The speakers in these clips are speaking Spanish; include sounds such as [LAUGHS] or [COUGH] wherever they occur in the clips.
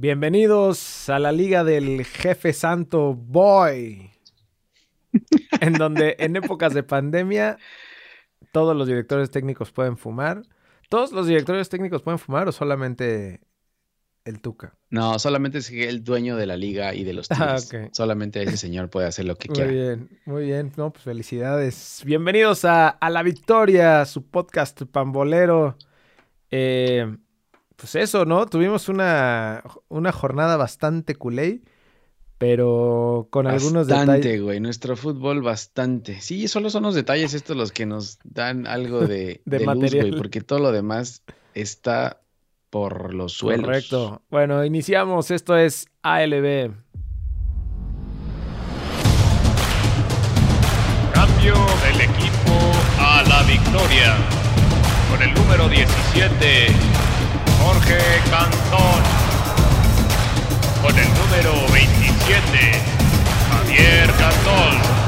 Bienvenidos a la Liga del Jefe Santo Boy, en donde en épocas de pandemia todos los directores técnicos pueden fumar. ¿Todos los directores técnicos pueden fumar o solamente el Tuca? No, solamente es el dueño de la liga y de los Ah, Tigres. ok. Solamente ese señor puede hacer lo que Muy quiera. bien, muy bien. No, pues felicidades. Bienvenidos a, a La Victoria, su podcast pambolero. Eh, pues eso, ¿no? Tuvimos una, una jornada bastante culé, pero con algunos Bastante, detalles. güey. Nuestro fútbol, bastante. Sí, solo son los detalles estos los que nos dan algo de, [LAUGHS] De de luz, güey, porque todo lo demás está por los suelos. Correcto. Bueno, iniciamos. Esto es ALB. Cambio del equipo a la victoria. Con el número 17, Jorge Cantón. Con el número 27, Javier Cantón.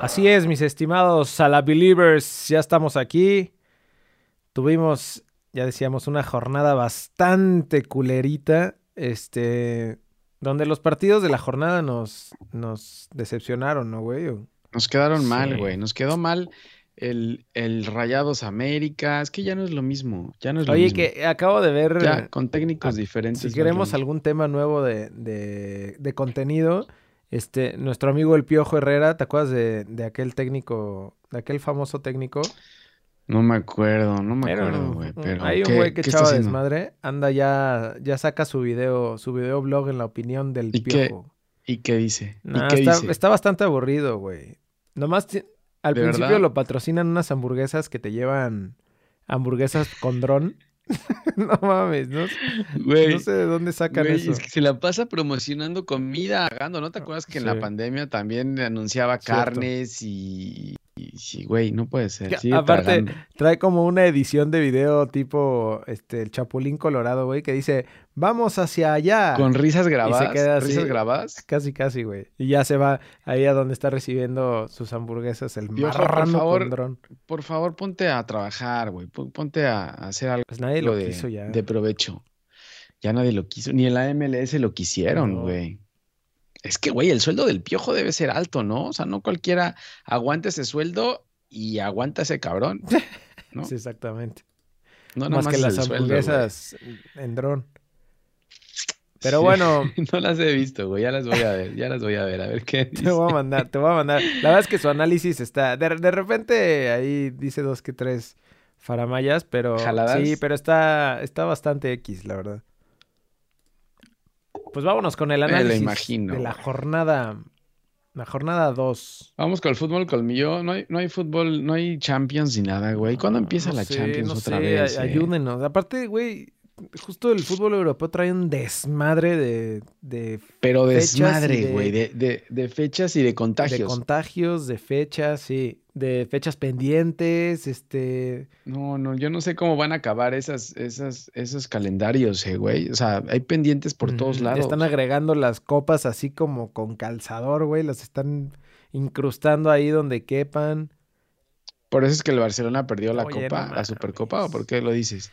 Así es, mis estimados la Believers, ya estamos aquí. Tuvimos, ya decíamos, una jornada bastante culerita, este, donde los partidos de la jornada nos, nos decepcionaron, ¿no, güey? Nos quedaron mal, güey. Nos quedó mal el, el Rayados América. Es que ya no es lo mismo. Ya no es lo Oye, mismo. que acabo de ver, Ya, con técnicos ah, diferentes. si queremos algún tema nuevo de, de, de contenido, este, nuestro amigo el Piojo Herrera, ¿te acuerdas de, de aquel técnico, de aquel famoso técnico? No me acuerdo, no me acuerdo, güey. Pero hay un ¿qué- güey que echaba desmadre, anda ya, ya saca su video, su video blog en la opinión del ¿Y qué- piojo. ¿Y qué dice? ¿Y Nah, qué está, dice? está bastante aburrido, güey. Nomás al ¿De principio verdad? lo patrocinan unas hamburguesas que te llevan hamburguesas con dron. [LAUGHS] no mames, no, no sé de dónde sacan eso. es que se la pasa promocionando comida, pagando. ¿No te acuerdas que en la pandemia también anunciaba Cierto. carnes y... sí, güey, no puede ser. Sigue aparte, tragando. Trae como una edición de video tipo este el Chapulín Colorado, güey, que dice, vamos hacia allá. Con risas grabadas. queda así. Risas grabadas. Casi, casi, güey. Y ya se va ahí a donde está recibiendo sus hamburguesas el Piojo, por marrano favor, con dron. Por favor, ponte a trabajar, güey. Pon- Ponte a hacer algo Pues nadie lo de, quiso ya. de provecho. Ya nadie lo quiso. Ni en la MLS lo quisieron, No. güey. Es que, güey, el sueldo del piojo debe ser alto, ¿no? O sea, no cualquiera aguanta ese sueldo y aguanta ese cabrón. [LAUGHS] ¿no? Sí, exactamente. No más que las hamburguesas en dron. Pero Sí. bueno, [LAUGHS] No las he visto, güey. Ya las voy a ver. Ya las voy a ver. A ver qué [LAUGHS] te voy a mandar, te voy a mandar. La verdad es que su análisis está. De, de repente ahí dice dos que tres faramayas, pero. ¿Jaladas? Sí, pero está, está bastante X, la verdad. Pues vámonos con el Me lo análisis imagino, de la jornada. La jornada 2. Vamos con el fútbol colmillo. No hay, no hay fútbol, no hay Champions ni nada, güey. ¿Cuándo empieza No la sé, Champions otra sé, vez? eh? Ayúdenos. Aparte, güey, justo el fútbol europeo trae un desmadre de, de, Pero fechas y desmadre, de- güey. De, de, de fechas y de de contagios. contagios, de fechas, sí. De fechas pendientes, este. No, no, yo no sé cómo van a acabar esas, esas, esos calendarios, eh, güey. O sea, hay pendientes por todos lados. Están agregando las copas así como con calzador, güey. Las están incrustando ahí donde quepan. Por eso es que el Barcelona perdió la Oye, copa, no la Supercopa, ¿o por qué lo dices?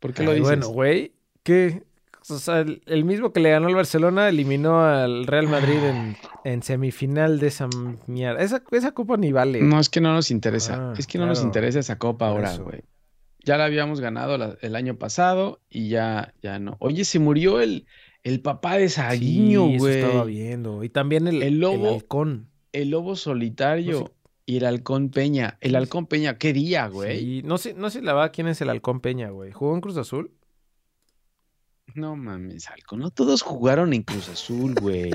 ¿Por qué lo dices? bueno, güey, ¿qué? O sea, el, el mismo que le ganó al Barcelona eliminó al Real Madrid en, en semifinal de esa mierda. Esa, esa copa ni vale. No, es que no nos interesa. Ah, es que no nos interesa esa copa ahora, güey. Ya la habíamos ganado la- el año pasado y ya, ya no. Oye, se murió el, el papá de Saguiño, Sí, eso güey. estaba viendo. Y también el, El lobo- halcón. El lobo solitario No sé- y el halcón Peña. El halcón Peña, ¿qué día, güey? Sí, no sé, no sé la verdad quién es el halcón Peña, güey. ¿Jugó en Cruz Azul? No mames, halcón. No todos jugaron en Cruz Azul, güey.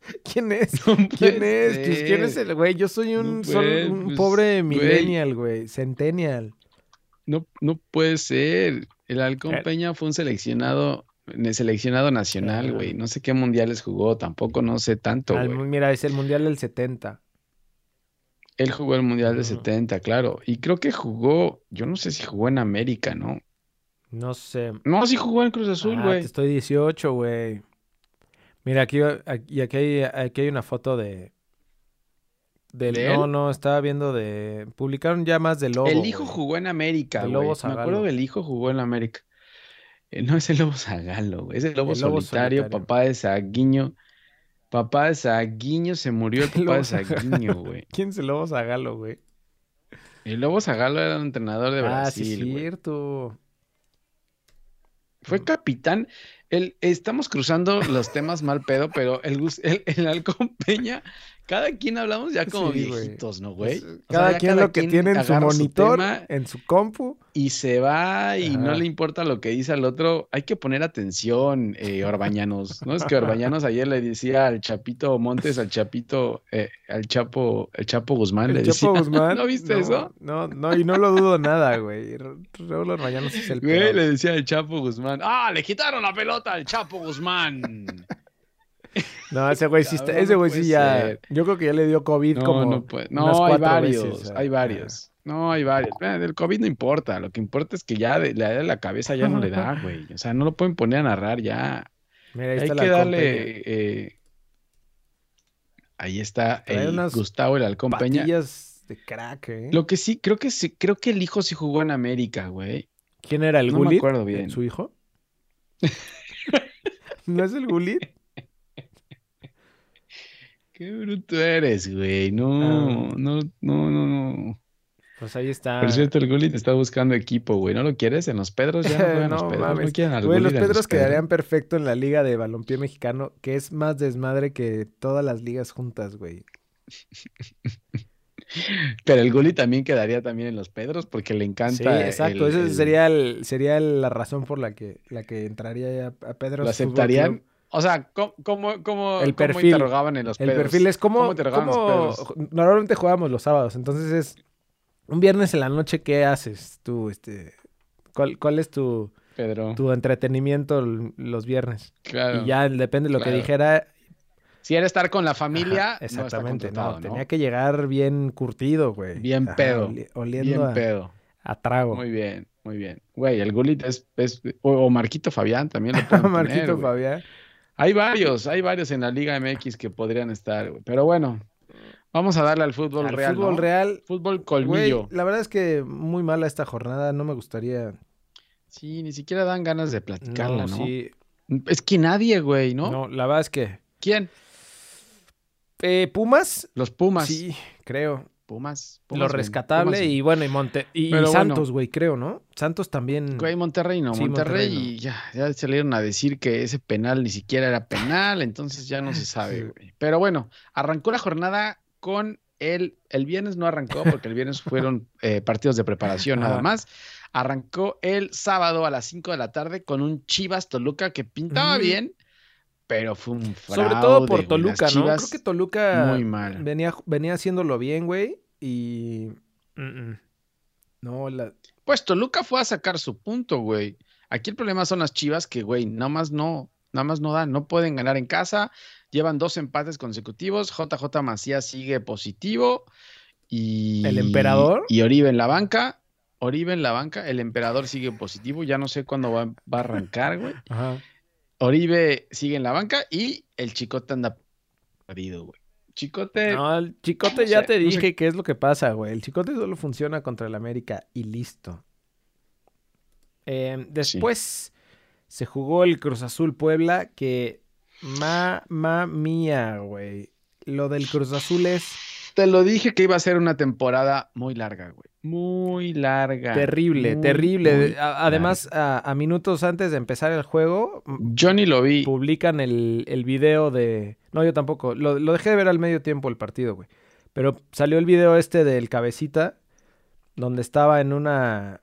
[LAUGHS] ¿Quién es? [LAUGHS] No ¿Quién es? Pues, ¿quién es el güey? Yo soy un, No un pues, pobre millennial, güey. Centennial. No, no puede ser. El halcón Eh. Peña fue un seleccionado, ne- seleccionado nacional, Ah. güey. No sé qué mundiales jugó, tampoco no sé tanto, güey. mira, es el Mundial del 70. Él jugó el mundial de Ujú. 70, claro. Y creo que jugó, yo no sé si jugó en América, ¿no? No sé. No, sí jugó en Cruz Azul, Ah, güey. te estoy 18, güey. Mira, aquí, aquí, aquí hay, aquí hay una foto de, Del, ¿De no, él? no, estaba viendo de. Publicaron ya más de Lobo. el hijo jugó en América, El. Lobo Me acuerdo que el hijo jugó en América. Eh, no es el Lobo Zagalo, güey. Es el Lobo El Lobo Solitario, Solitario. papá de Saguiño. Papá de Saguiño se murió [LAUGHS] el papá de Saguiño, [LAUGHS] güey. ¿Quién es el Lobo Zagalo, güey? El Lobo Zagalo era un entrenador de ah, sí, Brasil, güey. cierto. Fue capitán. El, estamos cruzando los temas mal pedo, pero el, el, el Halcón Peña, cada quien hablamos ya como Sí, güey. viejitos, ¿no, güey? Pues, sea, cada quien lo que quien tiene en su monitor, en su compu. y se va y no le importa lo que dice al otro. Hay que poner atención, eh, Orbañanos. ¿No? Es que Orbañanos ayer le decía al Chapito Montes, al Chapito, eh, al Chapo, el Chapo Guzmán, le El Chapo decía. Guzmán. [LAUGHS] ¿No viste no, eso? No, no, y no lo dudo nada, güey. Ra- Raúl Orbañanos es el Güey, peor. le decía al Chapo Guzmán. ¡Ah, le quitaron la pelota al Chapo Guzmán! No, ese güey sí [LAUGHS] está, ese no güey sí ya. ser. Yo creo que ya le dio COVID No, como. no puede. unas No, hay cuatro varios, veces, hay varios. No, hay varios. Del COVID no importa. Lo que importa es que ya de, la, de la cabeza ya no le da, [LAUGHS] güey. O sea, no lo pueden poner a narrar ya. Mira, ahí Hay está que el Peña. darle. eh, ahí está el unas Gustavo el Halcón Peña. De crack, ¿eh? Lo que sí, creo que sí, creo que el hijo sí jugó en América, güey. ¿Quién era el No me Gullit? acuerdo bien. ¿Su hijo? [LAUGHS] ¿No es el Gullit? Qué bruto eres, güey. No, Ah. no, no, no, no. Pues ahí está. Por cierto, el Gullit está buscando equipo, güey. ¿No lo quieres en los Pedros? Ya no [LAUGHS] juegan los No Pedros. mames. No quieren al Güey, los Pedros Pedros. quedarían perfecto en la liga de balompié mexicano, que es más desmadre que todas las ligas juntas, güey. [LAUGHS] Pero el Gullit también quedaría también en los Pedros porque le encanta. Sí, exacto. el- Esa el- sería, el- sería la razón por la que, la que entraría ya a Pedro. ¿Lo aceptarían? O sea, ¿cómo, cómo, cómo, El cómo perfil. interrogaban en los El Pedros? perfil es como, ¿Cómo Pedros? normalmente jugábamos los sábados, entonces es un viernes en la noche, ¿qué haces tú? Este, ¿cuál, cuál es tu, Pedro, tu entretenimiento los viernes? claro. Y ya depende de lo que dijera. Si era estar con la familia, Ajá, exactamente, no, tenía que llegar bien curtido, güey. Bien Ajá, pedo, oli- oliendo Bien a, pedo. a trago. Muy bien, muy bien. Güey, el Gullit es, es- o, Marquito Fabián también lo [LAUGHS] pueden Marquito. Fabián. Hay varios, hay varios en la Liga MX que podrían estar, güey. Pero bueno, vamos a darle al fútbol Al real, fútbol ¿no? real, Fútbol güey, colmillo. la verdad es que muy mala esta jornada, no me gustaría. Sí, ni siquiera dan ganas de platicarla, ¿no? sí, Es que nadie, güey, ¿no? no, la verdad es que ¿Quién? eh, Pumas, Los Pumas. sí, creo. Pumas. Lo Pumas, güey, rescatable Pumas, y bueno, y Monte y. Santos, güey, creo, ¿no? Santos también. Güey, Monterrey no, Sí, Monterrey, Monterrey no. y ya, ya salieron a decir que ese penal ni siquiera era penal, entonces ya no se [LAUGHS] sabe, Sí. güey. Pero bueno, arrancó la jornada con el, el viernes no arrancó porque el viernes [LAUGHS] fueron eh, partidos de preparación nada más. Arrancó el sábado a las 5 de la tarde con un Chivas Toluca que pintaba bien, pero fue un fraude, Sobre todo por Toluca, ¿no? Creo que Toluca muy mal. venía venía haciéndolo bien, güey, y mm, mm. no la Pues Toluca fue a sacar su punto, güey. Aquí el problema son las Chivas que, güey, nada más no, nada más no dan, no pueden ganar en casa. Llevan dos empates consecutivos. JJ Macías sigue positivo. Y, ¿El emperador? Y Oribe en la banca. Oribe en la banca. El emperador sigue positivo. Ya no sé cuándo va, va a arrancar, güey. Ajá. Oribe sigue en la banca y el Chicote anda perdido, güey. Chicote, No, el Chicote no ya sé, te no sé. dije qué es lo que pasa, güey. El Chicote solo funciona contra el América y listo. Eh, después se jugó el Cruz Azul Puebla, que mamá mía, güey. Lo del Cruz Azul es te lo dije que iba a ser una temporada muy larga, güey. Muy larga. terrible, muy, terrible. muy Además, a, a minutos antes de empezar el juego, Yo ni lo vi. publican el, el video de... No, yo tampoco. Lo, lo dejé de ver al medio tiempo el partido, güey. Pero salió el video este del cabecita, donde estaba en una...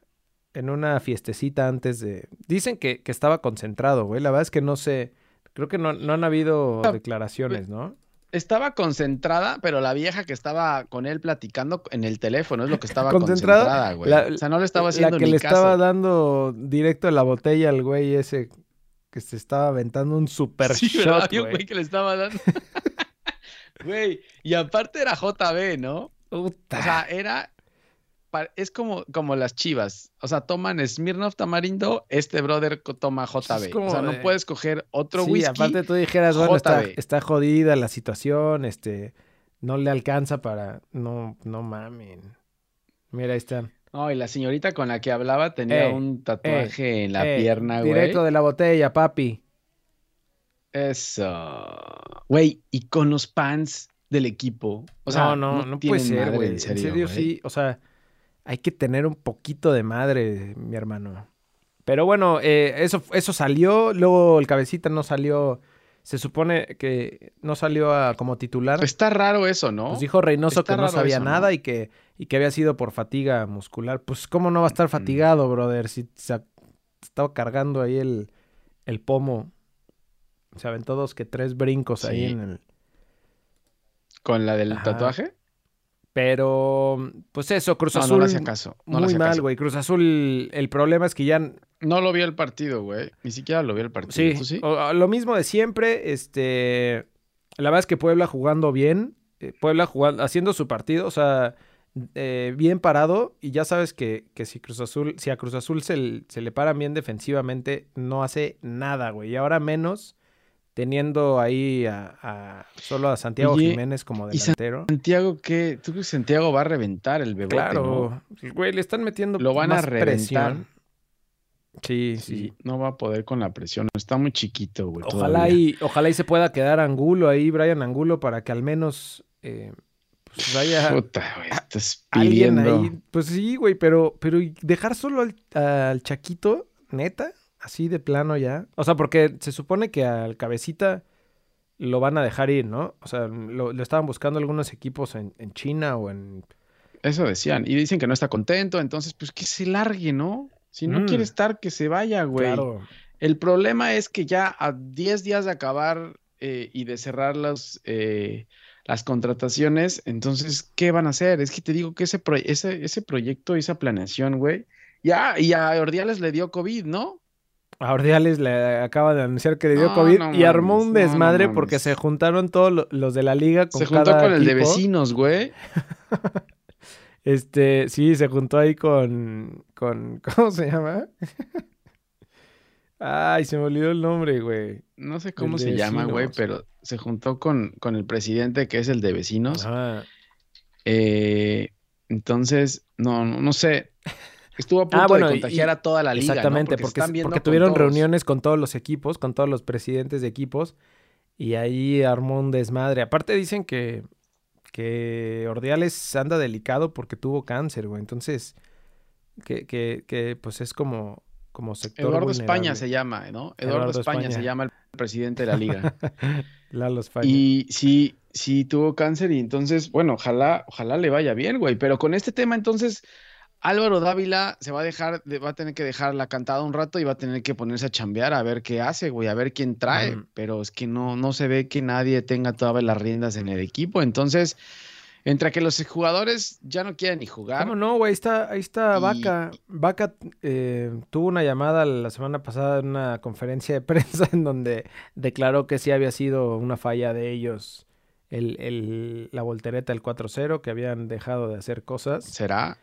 En una fiestecita antes de... Dicen que, que estaba concentrado, güey. La verdad es que no sé... Creo que no, no han habido Ah, declaraciones, ¿no? Estaba concentrada, pero la vieja que estaba con él platicando en el teléfono es lo que estaba ¿Concentrada? güey. O sea, no le estaba haciendo La que ni le caso. estaba dando directo la botella al güey ese que se estaba aventando un super Sí, shot, güey. güey que le estaba dando. [LAUGHS] Güey, y aparte era JB, ¿no? Puta. O sea, era. Es como, como las chivas. O sea, toman Smirnoff Tamarindo, este brother toma JB. como o sea, no de- puedes coger otro sí, whisky. aparte tú dijeras, bueno, está, está jodida la situación, este, no le alcanza para. No, no mamen. Mira, ahí está. No, y la señorita con la que hablaba tenía Eh, un tatuaje en la Eh, pierna, güey. Directo de la botella, papi. Eso. Güey, y con los pants del equipo. O sea, no, no, no, tienen puede ser, güey. En En serio, serio, güey. sí. O sea, hay que tener un poquito de madre, mi hermano. Pero bueno, eh, eso, eso salió. Luego el cabecita no salió. Se supone que no salió a- como titular. Está raro eso, ¿no? Pues dijo Reynoso Está que no sabía eso, ¿no? nada y que, y que había sido por fatiga muscular. Pues, ¿cómo no va a estar fatigado, brother? Si se ha- estaba cargando ahí el, el pomo. Se aventó dos que tres brincos ahí en el. Con la del Ajá. tatuaje. Pero, pues eso, Cruz No, no Azul. le hacía caso. No le muy hacía mal, güey. Cruz Azul, el problema es que ya. No lo vi el partido, güey. Ni siquiera lo vi el partido. Sí, ¿Tú sí? o- lo mismo de siempre. Este. La verdad es que Puebla jugando bien. eh, Puebla jugando, haciendo su partido. O sea, eh, bien parado. Y ya sabes que, que si Cruz Azul, si a Cruz Azul se, se le paran bien defensivamente, no hace nada, güey. Y ahora menos. Teniendo ahí a, a- solo a Santiago Oye, Jiménez como delantero. Santiago, ¿qué? ¿Tú crees que Santiago va a reventar el bebote, Claro, no? güey, le están metiendo Lo van a reventar. presión. Sí, sí. Sí, no va a poder con la presión. Está muy chiquito, güey. Ojalá todavía. y, ojalá y se pueda quedar Angulo ahí, Brian Angulo, para que al menos eh, pues vaya Puta, güey. Estás alguien pidiendo. ahí. Pues sí, güey, pero, pero ¿y dejar solo al, al Chaquito, neta, así de plano ya. O sea, porque se supone que al cabecita lo van a dejar ir, ¿no? O sea, lo, lo estaban buscando algunos equipos en, en China o en... Eso decían. Y dicen que no está contento. Entonces, pues que se largue, ¿no? Si no Mm. quiere estar, que se vaya, güey. Claro. El problema es que ya a 10 días de acabar eh, y de cerrar las, eh, las contrataciones, entonces, ¿qué van a hacer? Es que te digo que ese, pro- ese, ese proyecto, esa planeación, güey, ya, y a Ordiales le dio COVID, ¿no? A Ordiales le acaba de anunciar que le dio No, COVID no y armó un no desmadre porque se juntaron todos lo- los de la liga con Se juntó cada con el de vecinos, güey. [LAUGHS] Este, sí, se juntó ahí con, con, [LAUGHS] ¿cómo se llama? Ay, se me olvidó el nombre, güey. No sé cómo se llama, güey, pero se juntó con, con el presidente que es el de vecinos. Ajá. Eh, entonces, no, no, no sé. Estuvo a punto Ah, bueno, de y- contagiar a toda la liga. Exactamente, porque, están viendo porque con tuvieron todos. reuniones con todos los equipos, con todos los presidentes de equipos, y ahí armó un desmadre. Aparte dicen que, que Ordiales anda delicado porque tuvo cáncer, güey. Entonces, que, que, que pues es como, como sector Eduardo España se llama, ¿no? Eduardo, Eduardo España, España. se llama el presidente de la liga. [LAUGHS] Lalo España. y sí, sí tuvo cáncer y entonces, bueno, ojalá, ojalá le vaya bien, güey. Pero con este tema, entonces, Álvaro Dávila se va a dejar, de- va a tener que dejar la cantada un rato y va a tener que ponerse a chambear a ver qué hace, güey, a ver quién trae. Pero es que no, no se ve que nadie tenga todas las riendas en el equipo. Entonces, entre que los jugadores ya no quieren ni jugar. ¿Cómo no, güey? Ahí está, ahí está Y- Vaca. Vaca eh, tuvo una llamada la semana pasada en una conferencia de [LAUGHS] prensa en donde declaró que sí había sido una falla de ellos el, el- la voltereta, el 4-0, que habían dejado de hacer cosas. ¿Será?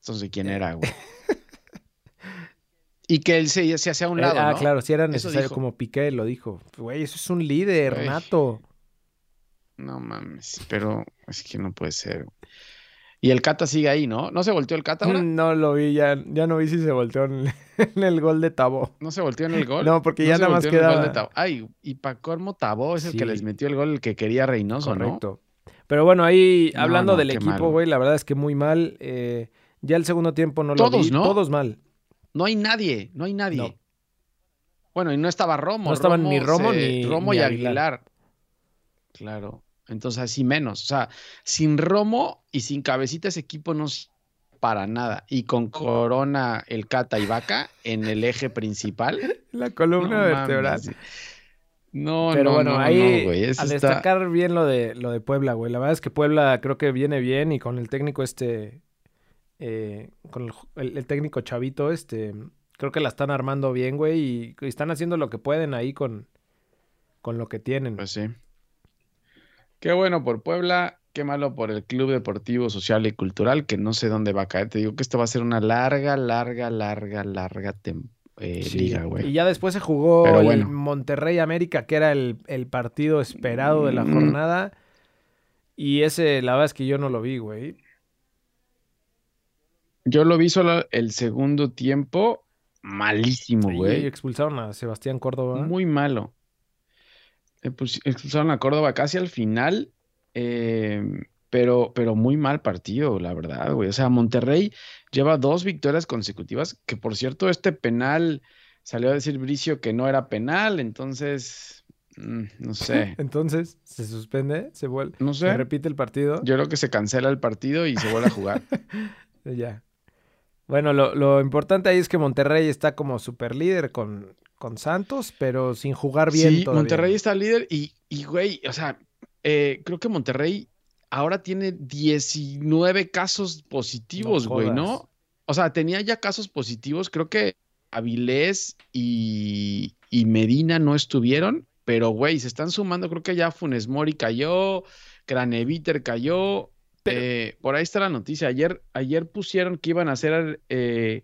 Entonces, ¿quién Eh. era, güey? [LAUGHS] y que él se, se hacía a un Eh, lado, ah, ¿no? claro, si era necesario, como Piqué lo dijo. Güey, eso es un líder, Güey. nato. No mames, pero es que no puede ser. güey. Y el Cata sigue ahí, ¿no? ¿No se volteó el Cata ahora? No lo vi, ya, ya no vi si se volteó en, [LAUGHS] en el gol de Tabo. ¿No se volteó en el gol? No, porque ya se nada más Tabo. Ay, y Pacormo Tabó es el que les metió el gol, el que quería Reynoso, ¿no? Correcto. Pero bueno, ahí No, hablando no, del equipo, güey, la verdad es que muy mal. eh, ya el segundo tiempo no lo Todos, vi. ¿no? Todos mal. No hay nadie, no hay nadie. No. Bueno, y no estaba Romo. No estaban ni Romo se- ni- Romo ni y Aguilar. Aguilar. Claro. Entonces, así menos. O sea, sin Romo y sin cabecita ese equipo no para nada. Y con Corona, el Cata y Vaca en el eje principal. [LAUGHS] La No columna vertebral. mames. No, Pero no, bueno, no, ahí no, güey. Al está- destacar bien lo de lo de Puebla, güey. La verdad es que Puebla creo que viene bien y con el técnico este, eh, con el, el- el técnico Chavito, este, creo que la están armando bien, güey, y, y están haciendo lo que pueden ahí con, con lo que tienen. Pues sí. Qué bueno por Puebla, qué malo por el Club Deportivo Social y Cultural, que no sé dónde va a caer. Te digo que esto va a ser una larga, larga, larga, larga eh, Sí, liga, Y güey. ya después se jugó Pero el bueno. Monterrey América, que era el, el partido esperado de la Mm. jornada. Y ese, la verdad es que yo no lo vi, güey. Yo lo vi solo el segundo tiempo. Malísimo, Y güey. expulsaron a Sebastián Córdoba. Muy malo. Eh, pues, Expulsaron a Córdoba casi al final. eh, pero, pero muy mal partido, la verdad, güey. O sea, Monterrey lleva dos victorias consecutivas. Que por cierto, este penal salió a decir Bricio que no era penal. Entonces, mm, no sé. [LAUGHS] Entonces, se suspende, se vuelve. No Se sé. repite el partido. Yo creo que se cancela el partido y se vuelve a jugar. [LAUGHS] Ya. Bueno, lo, lo importante ahí es que Monterrey está como super líder con, con Santos, pero sin jugar bien Sí, todavía. Monterrey está líder y, y, güey, o sea, eh, creo que Monterrey ahora tiene 19 casos positivos, No güey, ¿no? O sea, tenía ya casos positivos, creo que Avilés y, y Medina no estuvieron, pero, güey, se están sumando, creo que ya Funes Mori cayó, Craneviter cayó, eh, por ahí está la noticia, ayer, ayer pusieron que iban a hacer eh,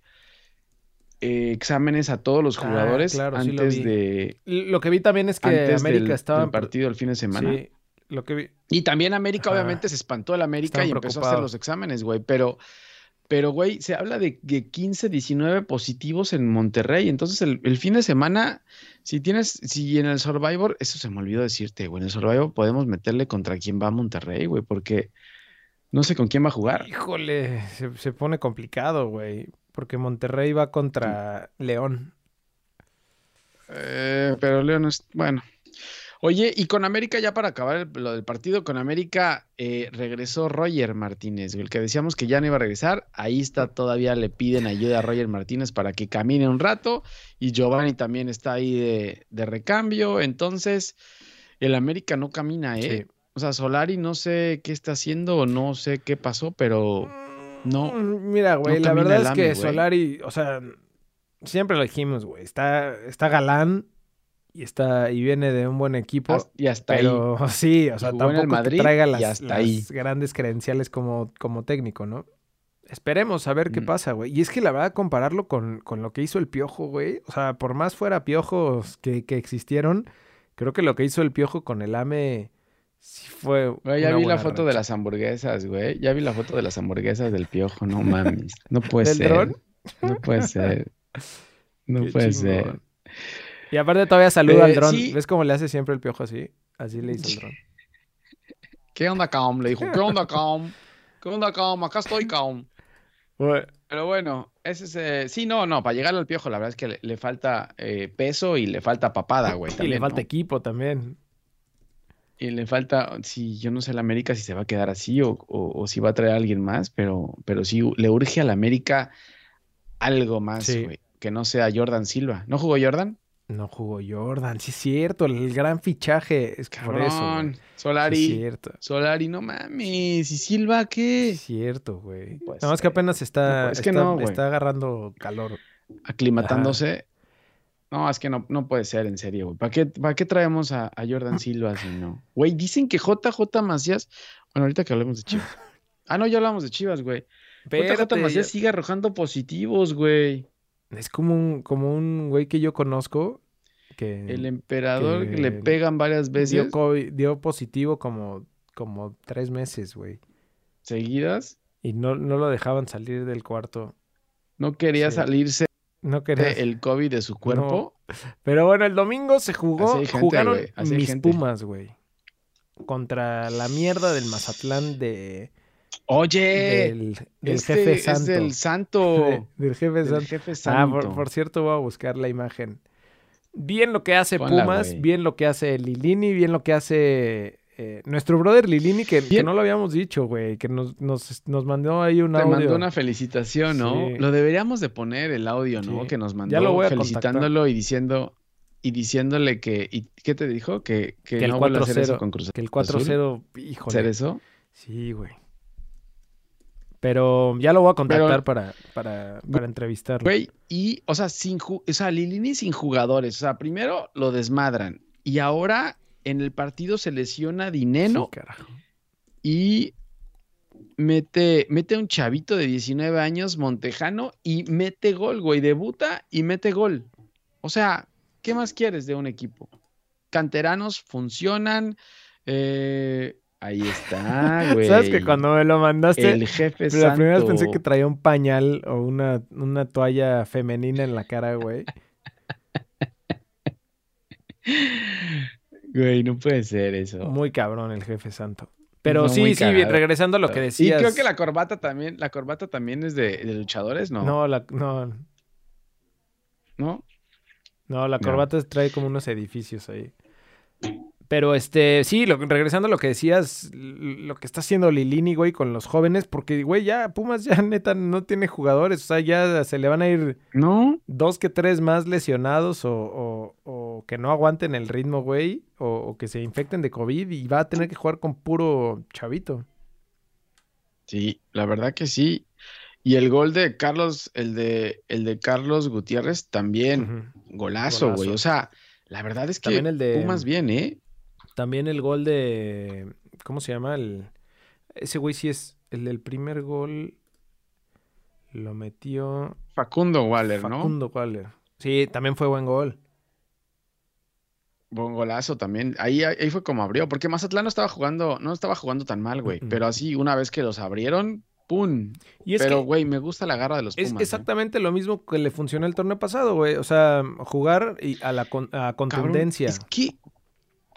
eh, exámenes a todos los Ah, jugadores claro, sí lo antes de Lo que vi también es que antes América del, estaba del en- partido el fin de semana. Sí, lo que vi. Y también América, Ajá. obviamente, se espantó el América Estaban y empezó a hacer los exámenes, güey. Pero, pero, güey, se habla de, de 15, 19 positivos en Monterrey. Entonces, el, el fin de semana, si tienes, si en el Survivor, eso se me olvidó decirte, güey, en el Survivor podemos meterle contra quién va Monterrey, güey, porque no sé con quién va a jugar. Híjole, se, se pone complicado, güey. Porque Monterrey va contra León. Eh, pero León es, bueno. Oye, y con América, ya para acabar el- lo del partido, con América eh, regresó Roger Martínez, el que decíamos que ya no iba a regresar. Ahí está, todavía le piden ayuda a Roger Martínez para que camine un rato. Y Giovanni también está ahí de, de recambio. Entonces, el América no camina, ¿eh? Sí. O sea, Solari no sé qué está haciendo o no sé qué pasó, pero no. Mm, Mira, güey, no la verdad es que güey. Solari, o sea, siempre lo dijimos, güey. Está, está galán y está y viene de un buen equipo. hasta- y hasta ahí. pero [LAUGHS] sí, o sea, jugó tampoco que Madrid traiga las, hasta las ahí. grandes credenciales como, como técnico, ¿no? Esperemos a ver qué Mm. pasa, güey. Y es que la verdad, compararlo con, con lo que hizo el Piojo, güey. O sea, por más fuera piojos que, que existieron, creo que lo que hizo el Piojo con el AME sí fue. Güey, ya una vi la foto de las hamburguesas, güey. Ya vi la foto de las hamburguesas del piojo, no [LAUGHS] mames. No puede ¿Del ser. dron? No puede ser. [LAUGHS] No Qué puede chingón. ser. Y aparte todavía saluda Eh, al dron. sí. ¿Ves cómo le hace siempre el Piojo así? Así le hizo el dron. [LAUGHS] ¿Qué onda, Caum? Le dijo, ¿qué onda, Caum? ¿Qué onda, Caum? Acá estoy, Caum. Pero bueno, ese es. eh, Sí, no, no, para llegar al piojo, la verdad es que le, le falta eh, peso y le falta papada, güey. Y le falta ¿no? equipo también. Y le falta, sí, yo no sé el América si se va a quedar así o, o- o si va a traer a alguien más, pero, pero sí le urge al América algo más, Sí. güey, que no sea Jordan Silva. ¿No jugó Jordan? No jugó Jordan, sí es cierto, el gran fichaje es por eso. Cabrón, güey. Sí Solari, es cierto. Solari, no mames, ¿y Silva Sí qué? es cierto, güey. Nada más que ser. apenas está, puede- es que no, está agarrando calor. Aclimatándose. No, es que no, no puede ser, en serio, güey. ¿Para qué, para qué traemos a, a Jordan [LAUGHS] Silva si no? Güey, dicen que JJ Macías, bueno, ahorita que hablemos de Chivas. [LAUGHS] Ah, no, ya hablamos de Chivas, güey. JJ Macías ya- sigue arrojando positivos, güey. Es como un, como un güey que yo conozco que El emperador que le pegan varias dio, veces COVID- dio positivo como, como tres meses, güey. seguidas. Y no, no lo dejaban salir del cuarto. No quería Sí. salirse No quería. el COVID de su cuerpo. Pero bueno, el domingo se jugó, gente, jugaron mis gente. Pumas, güey. Contra la mierda del Mazatlán de, Oye, del, del este jefe es santo. del santo. De- [LAUGHS] del jefe del santo. jefe Ah, por, por cierto, voy a buscar la imagen. Bien lo que hace Ponla, Pumas, bien lo que hace Lilini, bien lo que hace eh, nuestro brother Lilini, que, que no lo habíamos dicho, güey, que nos, nos, nos mandó ahí un Te audio. mandó una felicitación, ¿no? Sí. Lo deberíamos de poner el audio, ¿no? Sí. Que nos mandó Ya lo voy a felicitándolo y diciendo y diciéndole que y ¿qué te dijo? Que, que, Que el no vuelve a hacer 4-0, eso con Cruz Que el Azul. 4-0, ¿Hacer híjole. eso? Sí, güey. Pero ya lo voy a contactar Pero- para, para, para entrevistarlo. Güey, y o sea, sin o sea, Lilini sin jugadores, o sea, primero lo desmadran y ahora en el partido se lesiona Dineno Sí, y mete, mete un chavito de 19 años, Montejano, y mete gol, güey. Debuta y mete gol. O sea, ¿qué más quieres de un equipo? Canteranos funcionan. eh, Ahí está, [LAUGHS] güey. ¿Sabes que cuando me lo mandaste, El jefe la primera vez santo. pensé que traía un pañal o una, una toalla femenina en la cara, güey? [LAUGHS] Güey, no puede ser eso. Muy cabrón el jefe santo. Pero No, sí, sí, regresando a lo que Y decías. creo que la corbata también, la corbata también es de, de luchadores, ¿no? No, la, no, ¿No? no, la No. corbata trae como unos edificios ahí. Pero este, sí, lo- regresando a lo que decías, lo que está haciendo Lilini, güey, con los jóvenes, porque, güey, ya Pumas ya [LAUGHS] neta no tiene jugadores, o sea, ya se le van a ir No. dos que tres más lesionados o, o- o que no aguanten el ritmo, güey, o, o que se infecten de COVID y va a tener que jugar con puro chavito. Sí, la verdad que sí. Y el gol de Carlos, el de, el de Carlos Gutiérrez también, Ujú. golazo, güey. Golazo. O sea, la verdad es que También el de- Pumas bien, ¿eh? También el gol de. ¿Cómo se llama? El, ese güey sí es. El del primer gol. Lo metió. Facundo Waller, ¿no? Facundo Waller. Sí, también fue buen gol. Buen golazo también. Ahí, ahí fue como abrió, porque Mazatlán no estaba jugando, no estaba jugando tan mal, güey. Mm. Pero así, una vez que los abrieron, ¡pum! Y es Pero, güey, me gusta la garra de los es Pumas. ¿eh? exactamente lo mismo que le funcionó el torneo pasado, güey. O sea, jugar y a la con- a Cabrón, contundencia. es que,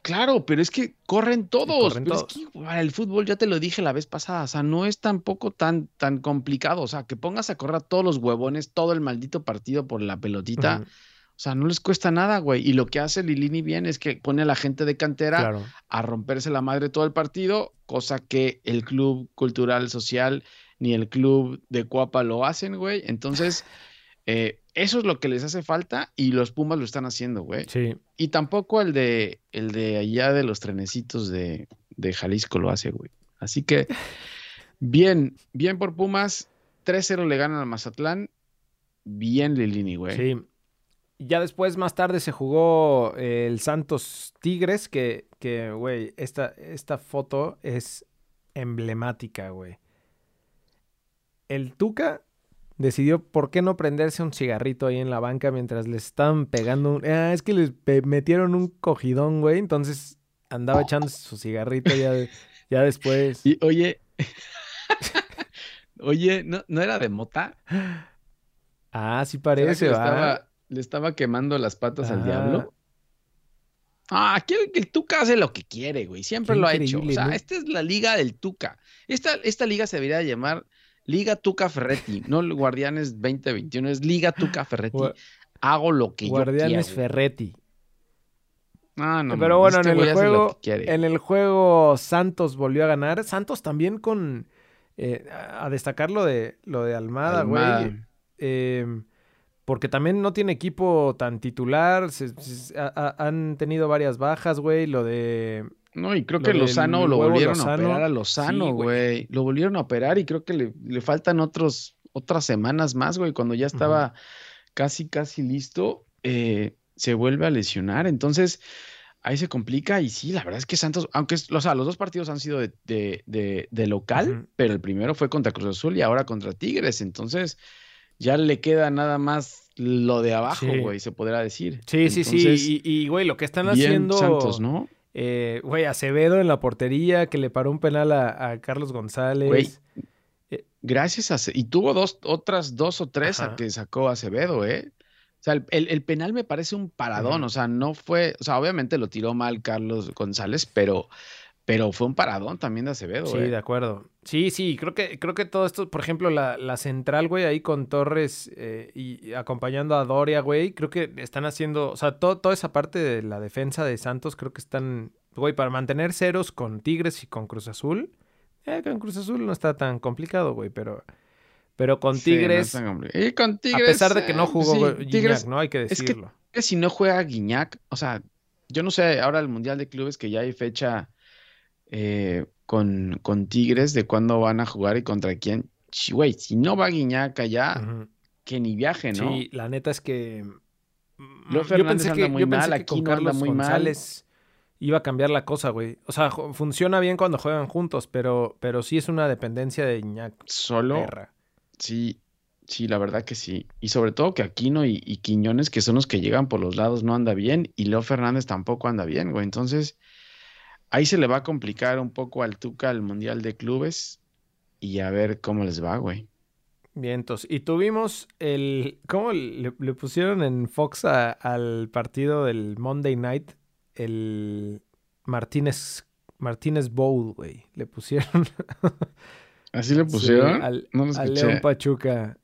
claro, pero es que corren todos. corren pero todos. es que para el fútbol, ya te lo dije la vez pasada, o sea, no es tampoco tan, tan complicado. O sea, que pongas a correr a todos los huevones todo el maldito partido por la pelotita. O sea, no les cuesta nada, güey. Y lo que hace Lilini bien es que pone a la gente de cantera Claro. a romperse la madre todo el partido, cosa que el club cultural social ni el club de Cuapa lo hacen, güey. Entonces, eh, eso es lo que les hace falta y los Pumas lo están haciendo, güey. Sí. Y tampoco el de, el de allá de los trenecitos de, de Jalisco lo hace, güey. Así que, [LAUGHS] bien, bien por Pumas. 3-0 le ganan al Mazatlán. Bien Lilini, güey. Sí. Ya después, más tarde, se jugó el Santos Tigres, que, que, güey, esta, esta foto es emblemática, güey. El Tuca decidió por qué no prenderse un cigarrito ahí en la banca mientras le estaban pegando un... Ah, es que les metieron un cogidón, güey, entonces andaba echándose su cigarrito ya, de- ya después. Y oye, [LAUGHS] oye, ¿no, ¿no era de mota? Ah, sí ¿Será que parece, le va. estaba, le estaba quemando las patas al diablo? Ah, aquí el, el Tuca hace lo que quiere, güey. Siempre Qué lo ha hecho. O sea, ¿no? esta es la liga del Tuca. Esta, esta liga se debería llamar Liga Tuca Ferretti, no el Guardianes 2021, es Liga Tuca Ferretti. Hago lo que Guardianes yo quiera. güey. Ferretti. Ah, no, Pero bueno, este en el juego, en el juego Santos volvió a ganar. Santos también con eh, a destacar lo de lo de Almada, güey. Eh, porque también no tiene equipo tan titular. se- se- ha- ha- han tenido varias bajas, güey. Lo de No, y creo Lo que Lozano lo volvieron Lozano. a operar a Lozano, güey. Lo volvieron a operar y creo que le, le faltan otros, otras semanas más, güey. Cuando ya estaba casi, casi listo, eh, se vuelve a lesionar. Entonces, ahí se complica. Y sí, la verdad es que Santos, aunque o sea, los dos partidos han sido de, de- de- de local, pero el primero fue contra Cruz Azul y ahora contra Tigres. Entonces, ya le queda nada más lo de abajo, Sí. güey, se podrá decir. Sí, sí, Entonces, sí. Y, y, güey, lo que están bien haciendo. Santos, ¿no? Eh, güey, Acevedo en la portería, que le paró un penal a, a Carlos González. Güey, Gracias a... Y tuvo dos, otras dos o tres Ajá. a que sacó Acevedo, ¿eh? O sea, el, el- el penal me parece un paradón. O sea, no fue... O sea, obviamente lo tiró mal Carlos González, pero, pero fue un paradón también de Acevedo, Sí, ¿eh? de acuerdo. Sí, sí, creo que, creo que todo esto, por ejemplo, la, la central, güey, ahí con Torres eh, y, acompañando a Doria, güey, creo que están haciendo, o sea, todo, toda esa parte de la defensa de Santos, creo que están, güey, para mantener ceros con Tigres y con Cruz Azul. Eh, con Cruz Azul no está tan complicado, güey, pero, pero con Sí, no Tigres, es. Y con Tigres... a pesar de que no eh, jugó sí, Tigres, ¿no? Hay que es que- decirlo. que si no juega Guiñac, o sea, yo no sé, ahora el Mundial de Clubes que ya hay fecha eh, con, con Tigres de cuándo van a jugar y contra quién. Güey, si no va Guiñac allá, que ni viaje, ¿no? Sí, la neta es que. mm, Leo Fernández anda muy yo pensé mal, que Aquino con Carlos muy mal. González iba a cambiar la cosa, güey. O sea, funciona bien cuando juegan juntos, pero, pero sí es una dependencia de Iñak Solo, perra. sí, sí, la verdad que sí. Y sobre todo que Aquino y, y Quiñones, que son los que llegan por los lados, no anda bien. Y Leo Fernández tampoco anda bien, güey. Entonces, ahí se le va a complicar un poco al Tuca el Mundial de Clubes y a ver cómo les va, güey. Vientos. Y tuvimos el. ¿Cómo le, le pusieron en Fox a- al partido del Monday Night? El Martínez. Martínez Bowl, güey. Le pusieron. [LAUGHS] ¿Así le pusieron? Sí, al, no al. León Pachuca.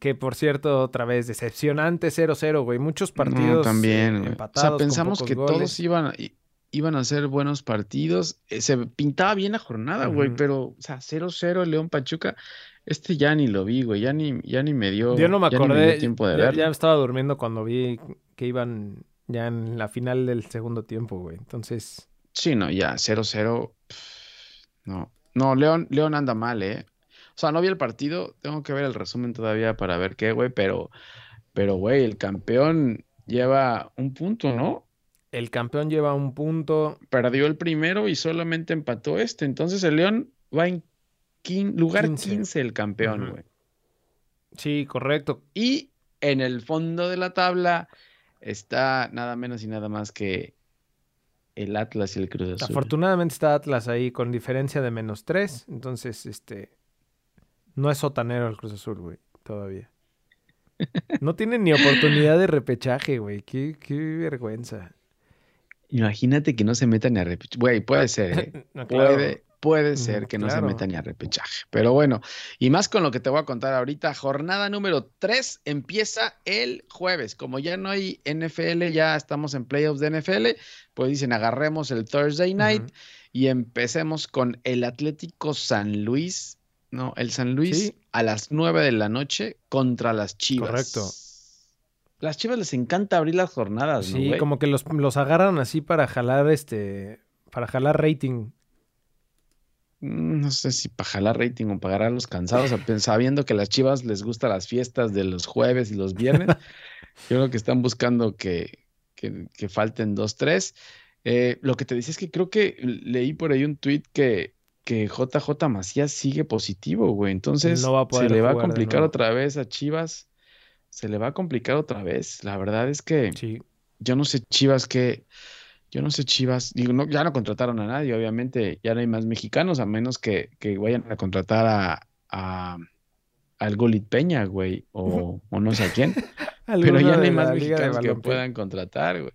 Que por cierto, otra vez, decepcionante 0-0, güey. Muchos partidos No, también, eh, güey. O empatados. sea, con pensamos pocos que goles. todos iban a, i- iban a ser buenos partidos. Eh, Se pintaba bien la jornada, güey, pero, o sea, 0-0 León Pachuca. Este ya ni lo vi, güey. Ya ni, ya ni me dio, Yo no me ya acordé. dio tiempo de ya, ya estaba durmiendo cuando vi que iban ya en la final del segundo tiempo, güey. Entonces, Sí, no, ya, 0-0. pff, No, no, León, León anda mal, ¿eh? O sea, no vi el partido, tengo que ver el resumen todavía para ver qué, güey, pero, pero, güey, el campeón lleva un punto, ¿no? El campeón lleva un punto. Perdió el primero y solamente empató este. Entonces el León va en quin- lugar 15. 15 el campeón, güey. Sí, correcto. Y en el fondo de la tabla está nada menos y nada más que el Atlas y el Cruz Azul. Afortunadamente está Atlas ahí con diferencia de menos tres. Entonces, este. No es sotanero el Cruz Azul, güey. Todavía. [LAUGHS] No tiene ni oportunidad de repechaje, güey. Qué, qué vergüenza. Imagínate que no se metan ni a repechaje. Güey, puede ser, ¿eh? [LAUGHS] No, claro. Puede, puede ser que no claro. se metan ni a repechaje. Pero bueno, y más con lo que te voy a contar ahorita, jornada número 3 empieza el jueves. Como ya no hay NFL, ya estamos en playoffs de NFL, pues dicen agarremos el Thursday night y empecemos con el Atlético San Luis. No, el San Luis Sí. a las 9 de la noche contra las Chivas. Correcto. Las Chivas les encanta abrir las jornadas, ¿no, Sí, como que los, los agarran así para jalar este. Para jalar rating. Mm, No sé si para jalar rating o pagar a los cansados, sabiendo que a las Chivas les gustan las fiestas de los jueves y los viernes. [LAUGHS] Yo creo que están buscando que, que, que falten dos, tres. Eh, lo que te decía es que creo que leí por ahí un tweet que, que JJ Macías sigue positivo, güey. Entonces No va a se le va a complicar otra vez a Chivas. Se le va a complicar otra vez. La verdad es que Sí. yo no sé Chivas que, yo no sé Chivas, digo, no, ya no contrataron a nadie, obviamente, ya no hay más mexicanos, a menos que, que vayan a contratar a, a al Golit Peña, güey, o, o no sé a quién, [LAUGHS] pero ya no hay más mexicanos que puedan contratar, güey,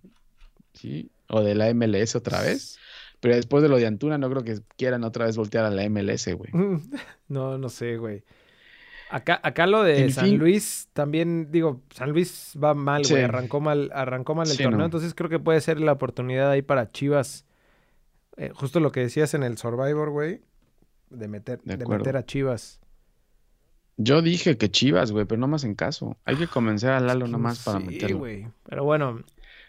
sí, o de la MLS otra vez, [LAUGHS] pero después de lo de Antuna no creo que quieran otra vez voltear a la MLS, güey. [LAUGHS] No, no sé, güey. Acá, acá lo de En San fin. Luis también, digo, San Luis va mal, güey. Sí. Arrancó mal, arrancó mal el Sí, torneo. no. Entonces creo que puede ser la oportunidad ahí para Chivas. eh, justo lo que decías en el Survivor, güey. De meter, De meter a Chivas. Yo dije que Chivas, güey, pero no más en caso, hay que convencer a Lalo nada más para Sí, meterlo. güey. Pero bueno,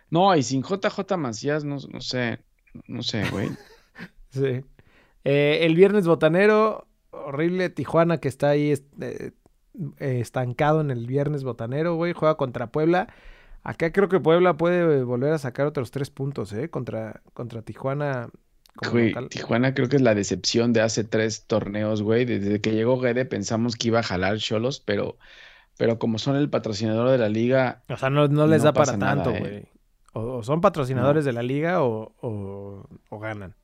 No, y sin JJ Macías, no, no sé, no sé, güey. [LAUGHS] sí. Eh, el viernes botanero, horrible Tijuana que está ahí est- eh, eh, estancado en el viernes botanero, güey. Juega contra Puebla. Acá creo que Puebla puede volver a sacar otros tres puntos, ¿eh? Contra, contra Tijuana. Güey. Tijuana creo que es la decepción de hace tres torneos, güey. Desde que llegó Guede pensamos que iba a jalar Cholos, pero, pero como son el patrocinador de la liga, O sea, no, no les no da para nada, tanto, eh. güey. O, o son patrocinadores de la liga o, o- o ganan.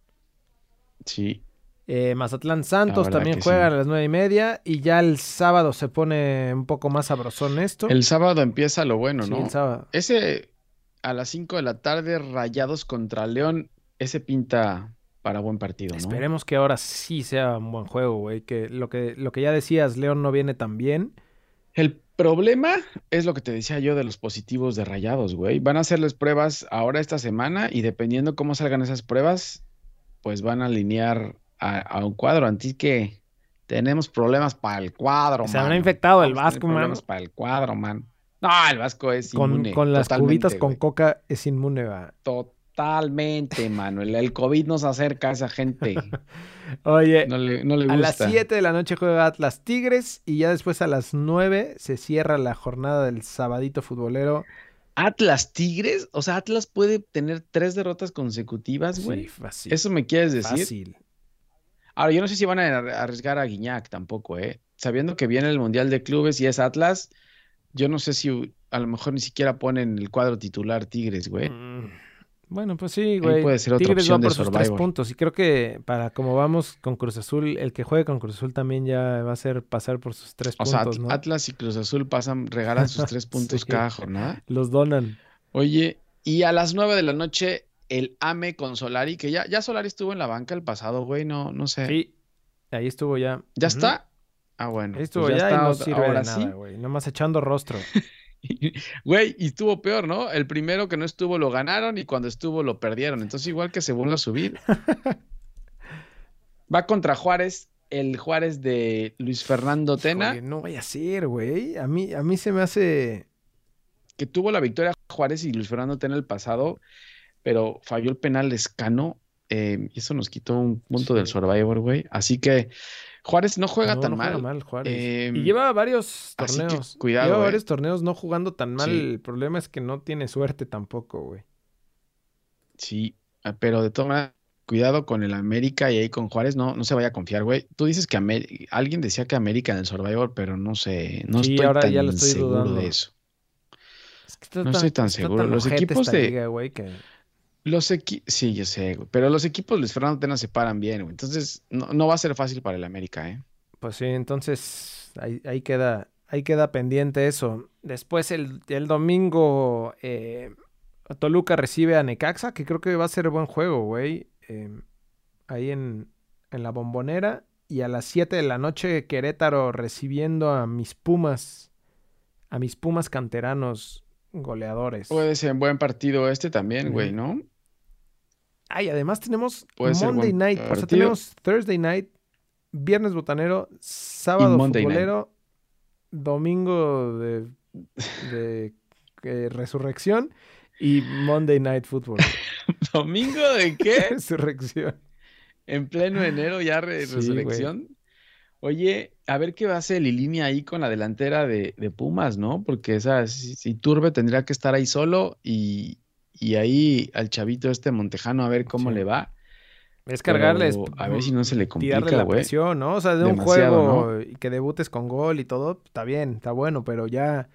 sí, Eh, Mazatlán Santos también que juega sí. a las nueve y media. Y ya el sábado se pone un poco más sabrosón esto. el sábado empieza lo bueno, Sí, ¿no? el sábado. Ese a las 5 de la tarde, Rayados contra León, ese pinta para buen partido, ¿no? Esperemos que ahora sí sea un buen juego, güey. Que lo que, lo que ya decías, León no viene tan bien. El problema es lo que te decía yo de los positivos de Rayados, güey. Van a hacerles pruebas ahora esta semana y dependiendo cómo salgan esas pruebas, pues van a alinear a, a un cuadro. Así que tenemos problemas para el cuadro, Se habrá mano. infectado el Vasco, man. problemas para el cuadro, man. No, el Vasco es Con, inmune. con las cubitas con güey. coca es inmune, va. Totalmente, mano. El, COVID nos acerca a esa gente. [LAUGHS] Oye, No le, no le a las gusta. 7 de la noche juega Atlas Tigres y ya después a las 9 se cierra la jornada del sabadito futbolero. Atlas Tigres, o sea, Atlas puede tener tres derrotas consecutivas, güey. Sí, fácil. ¿Eso me quieres decir? Fácil. Ahora, yo no sé si van a ar- arriesgar a Guiñac tampoco, ¿eh? Sabiendo que viene el Mundial de Clubes y es Atlas, yo no sé si a lo mejor ni siquiera ponen el cuadro titular Tigres, güey. Mm, Bueno, pues sí, güey. puede ser otra Tigres va por sus tres puntos. Y creo que para como vamos con Cruz Azul, el que juegue con Cruz Azul también ya va a ser pasar por sus tres O sea, puntos, ¿no? Atlas y Cruz Azul pasan, regalan sus tres [LAUGHS] puntos Sí. cada jornada. Los donan. Oye, y a las nueve de la noche, el AME con Solari, que ya, ya Solari estuvo en la banca el pasado, güey, no, no sé. Sí, ahí estuvo ya. ¿Ya está? Ah, bueno. Ahí estuvo pues ya, y está no sirve ahora de nada, sí. güey. Nomás echando rostro. [LAUGHS] Güey, y estuvo peor, ¿no? El primero que no estuvo lo ganaron y cuando estuvo lo perdieron. Entonces, igual que se vuelve a subir. Va contra Juárez, el Juárez de Luis Fernando Tena, no vaya a ser, güey. A mí, a mí se me hace... que tuvo la victoria Juárez y Luis Fernando Tena el pasado, pero falló el penal Escano. eh, y eso nos quitó un punto del. Survivor, güey. Así que Juárez no juega no, tan no juega mal. mal Juárez. Em, y lleva varios que torneos. cuidado, Lleva eh. varios torneos no jugando tan mal. Sí. El problema es que no tiene suerte tampoco, güey. Sí, ah, pero de todas maneras, cuidado con el América y ahí con Juárez, no, no se vaya a confiar, güey. Tú dices que alguien decía que América en el Survivor, pero no sé, no Sí, estoy ahora tan ya lo estoy seguro dudando. de eso. Es que No estoy tan seguro. Los equipos de- liga, güey, que... Los equipos, sí, yo sé, pero los equipos Luis Fernando Tena se paran bien, güey. Entonces, no, no va a ser fácil para el América, ¿eh? Pues sí, entonces ahí, ahí queda, ahí queda pendiente eso. Después el, el domingo eh, Toluca recibe a Necaxa, que creo que va a ser buen juego, güey. eh, ahí en, en la bombonera. Y a las 7 de la noche Querétaro recibiendo a mis Pumas, a mis Pumas canteranos goleadores. Puede ser un buen partido este también, güey, ¿no? Ay, además tenemos Puede Monday Night. O sea, partido. tenemos Thursday Night, Viernes Botanero, Sábado Night. Futbolero, Domingo de, de [LAUGHS] eh, Resurrección y Monday Night Football. ¿Domingo de qué? [LAUGHS] Resurrección. En pleno enero ya re- Sí, resurrección. Oye, a ver qué va a hacer Lilini ahí con la delantera de, de Pumas, ¿no? Porque esa, si, si Turbe tendría que estar ahí solo y, y ahí al chavito este Montejano a ver cómo Sí. le va. Es cargarles. Pero a ver si no se le Tirarle complica, la güey. presión, ¿no? O sea, de un juego y que debutes con gol y todo, está bien, está bueno, pero ya.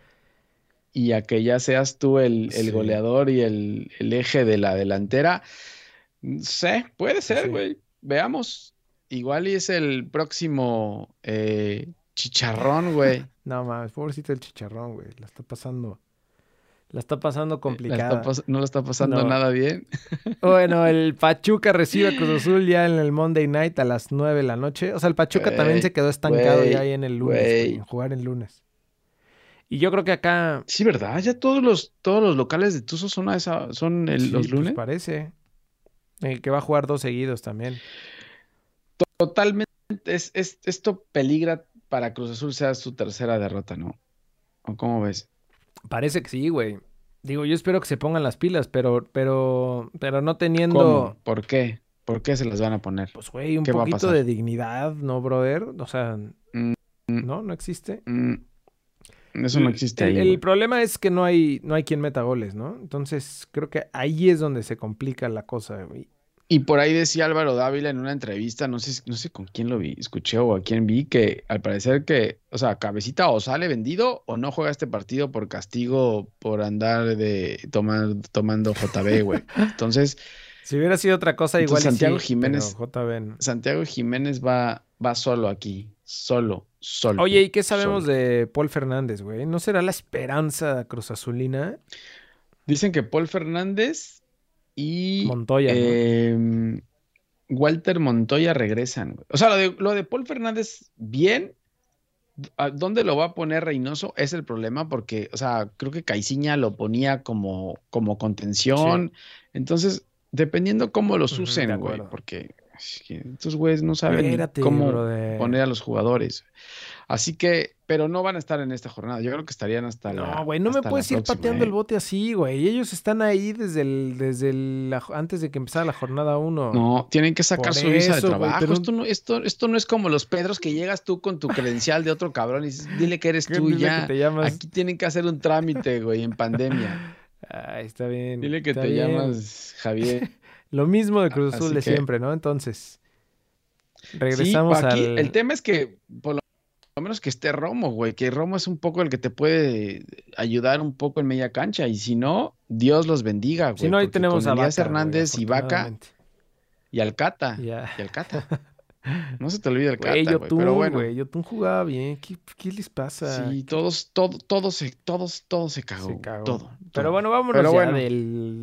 Y a que ya seas tú el, el Sí. goleador y el, el eje de la delantera. No sé, puede ser, Sí. güey. Veamos. Igual y es el próximo eh, chicharrón, güey. [LAUGHS] No mames, pobrecito el chicharrón, güey. La está pasando. La está pasando La complicada. está pas- no lo está pasando No. nada bien. [LAUGHS] Bueno, el [LAUGHS] Pachuca recibe a Cruz Azul ya en el Monday Night a las 9 de la noche. O sea, el Pachuca también Güey, se quedó estancado ya ahí en el lunes, en jugar el lunes. Y yo creo que acá Sí, ¿verdad? Ya todos los, todos los locales de Tuzo son, a esa, son el- sí, los pues lunes. parece eh, que va a jugar dos seguidos también. Totalmente. Es, es- esto peligra para Cruz Azul sea su tercera derrota, ¿no? ¿O cómo ves? Parece que sí, güey. Digo, yo espero que se pongan las pilas, pero pero pero no teniendo ¿Cómo? ¿Por qué? ¿Por qué se las van a poner? pues güey, un ¿Qué va a poquito de dignidad, ¿no, brother? O sea, Mm, no, no existe. Mm, eso no existe el, ahí. el problema es que no hay, no hay quien meta goles, ¿no? Entonces, creo que ahí es donde se complica la cosa, güey. Y por ahí decía Álvaro Dávila en una entrevista, no sé, no sé con quién lo vi, escuché o a quién vi, que al parecer que, o sea, Cabecita o sale vendido o no juega este partido por castigo por andar de tomar, tomando JB, güey. [LAUGHS] Entonces, Si hubiera sido otra cosa, igual y sí, Santiago Jiménez- JB. Santiago Jiménez va, va solo aquí, solo, solo. Oye, ¿y qué sabemos solo. de Paul Fernández, güey? ¿No será la esperanza Cruz Azulina? Dicen que Paul Fernández y Montoya, ¿no? em, Walter Montoya regresan. O sea, lo de, lo de Paul Fernández, bien. ¿A ¿Dónde lo va a poner Reynoso? Es el problema porque, o sea, creo que Caiciña lo ponía como, como contención. Entonces, dependiendo cómo los usen, güey, porque es que estos güeyes no saben Espérate, cómo brother. poner a los jugadores. Así que, pero no van a estar en esta jornada. Yo creo que estarían hasta la. No, güey, no me puedes ir próxima, pateando ¿eh? el bote así, güey. Ellos están ahí desde el, desde el- la- antes de que empezara la jornada 1. No, tienen que sacar Por su visa de eso, trabajo. pero- Esto, no, esto, esto no es como los Pedros que llegas tú con tu credencial de otro cabrón y dices, dile que eres [LAUGHS] tú ya. que te llamas. Aquí tienen que hacer un trámite, güey, en pandemia. Ay, está bien. Dile que te bien. llamas Javier. [LAUGHS] Lo mismo de Cruz Así Azul de que- siempre, ¿no? Entonces, Sí, regresamos aquí al... el tema es que por lo lo menos que esté Romo, güey, que Romo es un poco el que te puede ayudar un poco en media cancha. Y si no, Dios los bendiga, güey. Si no, ahí tenemos a Vaca, Hernández y Vaca y Alcata. Ya. Y Alcata. [LAUGHS] No se te olvide Alcata, Güey, güey. Pero bueno. güey. Yotun jugaba bien. ¿Qué, qué les pasa? Sí, todos, todo, todo se, todos, todo se cagó. Se cagó. Todo. Pero bueno, vámonos Pero ya bueno. de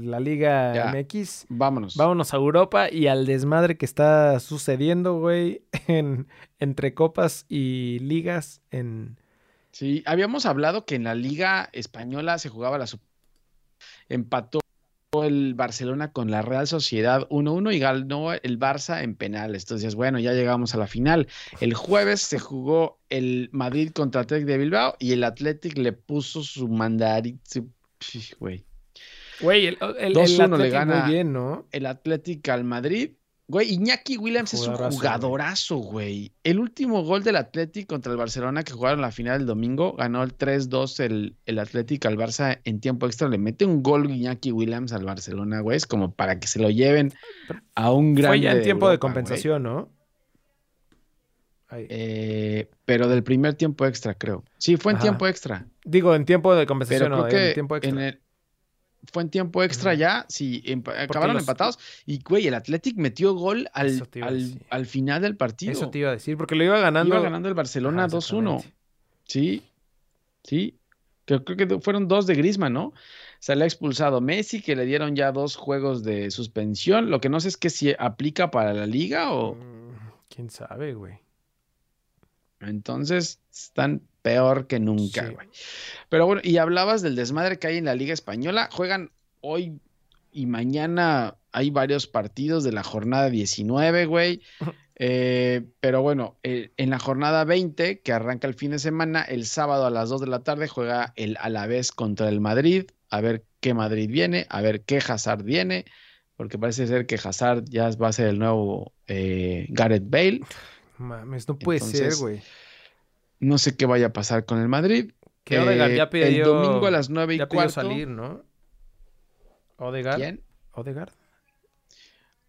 la Liga Ya. MX. Vámonos. Vámonos a Europa y al desmadre que está sucediendo, güey, [LAUGHS] en, entre copas y ligas en... Sí, habíamos hablado que en la Liga Española se jugaba la empató el Barcelona con la Real Sociedad 1-1 y ganó el Barça en penales. Entonces, bueno, ya llegamos a la final. El jueves se jugó el Madrid contra Athletic de Bilbao y el Athletic le puso su mandarín, güey. Güey, el, el, el 2-1 le Athletic gana- muy bien, ¿no? El Athletic al Madrid. Güey, Iñaki Williams es un Jugadorazo, güey. El último gol del Athletic contra el Barcelona que jugaron la final el domingo, ganó el 3-2 el, el Athletic al Barça en tiempo extra. Le mete un gol Iñaki Williams al Barcelona, güey. Es como para que se lo lleven a un gran. Fue ya en tiempo de compensación, ¿no? Eh, pero del primer tiempo extra, creo. Sí, fue en Ajá. tiempo extra. Digo, en tiempo de Pero compensación, creo no, que en tiempo extra. en el- fue en tiempo extra ya, sí, empa- acabaron los- empatados. Y, güey, el Athletic metió gol al, al, final del partido. Eso te iba a decir, porque lo iba ganando. Iba ganando el Barcelona Ajá, 2-1. exactamente. Sí, sí. Creo, creo que fueron dos de Griezmann, ¿no? Salió expulsado Messi, que le dieron ya dos juegos de suspensión. Lo que no sé es que si aplica para la liga o... Mm, ¿Quién sabe, güey? Entonces están peor que nunca, Sí. güey. Pero bueno, y hablabas del desmadre que hay en la Liga Española. Juegan hoy y mañana, hay varios partidos de la jornada 19, güey. [LAUGHS] Eh, pero bueno, eh, en la jornada 20, que arranca el fin de semana, el sábado a las 2 de la tarde juega el Alavés contra el Madrid. A ver qué Madrid viene, a ver qué Hazard viene, porque parece ser que Hazard ya va a ser el nuevo eh, Gareth Bale. Mames, no puede ser, güey. No sé qué vaya a pasar con el Madrid. Que Odegaard Eh, ya pidió. El domingo a las 9 y ya pidió cuarto. salir, ¿no? Odegaard. ¿Quién? Odegaard.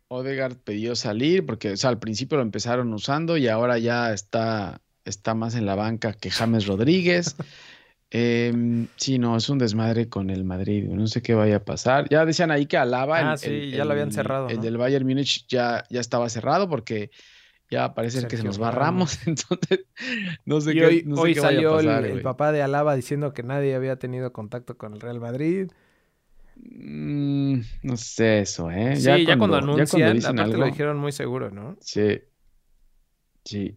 Odegaard pidió salir porque, o sea, al principio lo empezaron usando y ahora ya está, está más en la banca que James Rodríguez. [LAUGHS] Em, sí, no, es un desmadre con el Madrid. No sé qué vaya a pasar. Ya decían ahí que Alaba, Ah, el, sí, el- ya lo habían cerrado, El ¿no? del Bayern Múnich ya, ya estaba cerrado porque ya parece que se nos va Ramos. Ramos. [LAUGHS] Entonces, no sé Y qué, hoy, no sé hoy qué vaya a salió el- papá de Alaba diciendo que nadie había tenido contacto con el Real Madrid. Mm, no sé eso, ¿eh? sí, ya cuando, ya cuando anuncian, dicen aparte lo dijeron muy seguro, ¿no? Sí. Sí.